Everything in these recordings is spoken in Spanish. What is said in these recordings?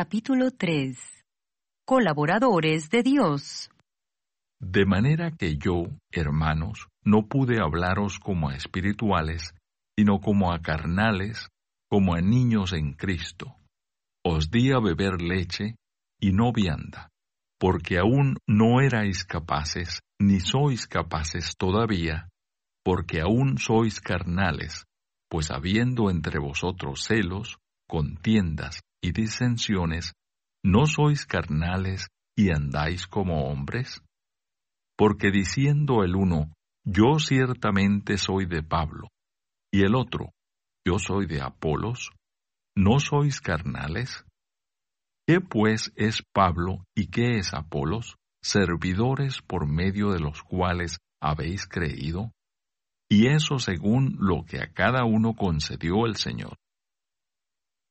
Capítulo 3 Colaboradores de Dios De manera que yo, hermanos, no pude hablaros como a espirituales, sino como a carnales, como a niños en Cristo. Os di a beber leche y no vianda, porque aún no erais capaces, ni sois capaces todavía, porque aún sois carnales, pues habiendo entre vosotros celos, contiendas y disensiones, ¿no sois carnales y andáis como hombres? Porque diciendo el uno, yo ciertamente soy de Pablo, y el otro, yo soy de Apolos, ¿no sois carnales? ¿Qué pues es Pablo y qué es Apolos? Servidores por medio de los cuales habéis creído, y eso según lo que a cada uno concedió el Señor.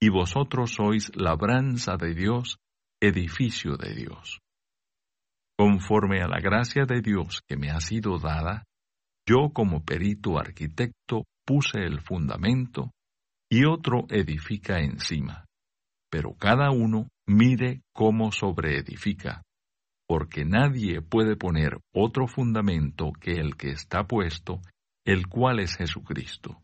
y vosotros sois labranza de Dios, edificio de Dios. Conforme a la gracia de Dios que me ha sido dada, yo como perito arquitecto puse el fundamento y otro edifica encima. Pero cada uno mire cómo sobreedifica, porque nadie puede poner otro fundamento que el que está puesto, el cual es Jesucristo.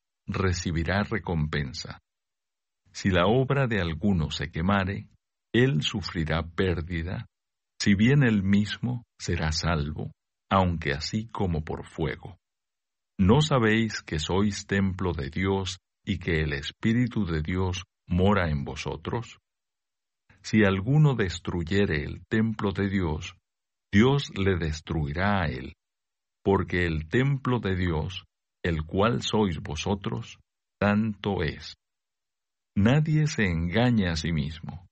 recibirá recompensa. Si la obra de alguno se quemare, él sufrirá pérdida, si bien él mismo será salvo, aunque así como por fuego. ¿No sabéis que sois templo de Dios y que el Espíritu de Dios mora en vosotros? Si alguno destruyere el templo de Dios, Dios le destruirá a él, porque el templo de Dios, el cual sois vosotros, tanto es. Nadie se engaña a sí mismo.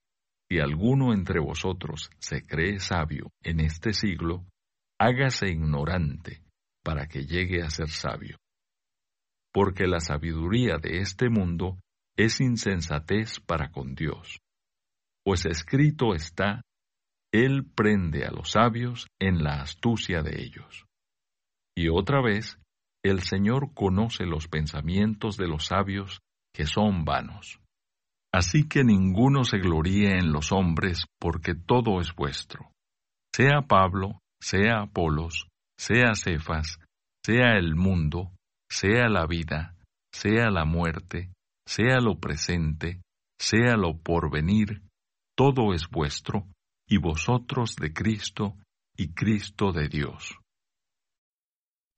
Si alguno entre vosotros se cree sabio en este siglo, hágase ignorante para que llegue a ser sabio. Porque la sabiduría de este mundo es insensatez para con Dios. Pues escrito está, Él prende a los sabios en la astucia de ellos. Y otra vez, el Señor conoce los pensamientos de los sabios que son vanos. Así que ninguno se gloríe en los hombres, porque todo es vuestro. Sea Pablo, sea Apolos, sea Cefas, sea el mundo, sea la vida, sea la muerte, sea lo presente, sea lo porvenir, todo es vuestro, y vosotros de Cristo, y Cristo de Dios.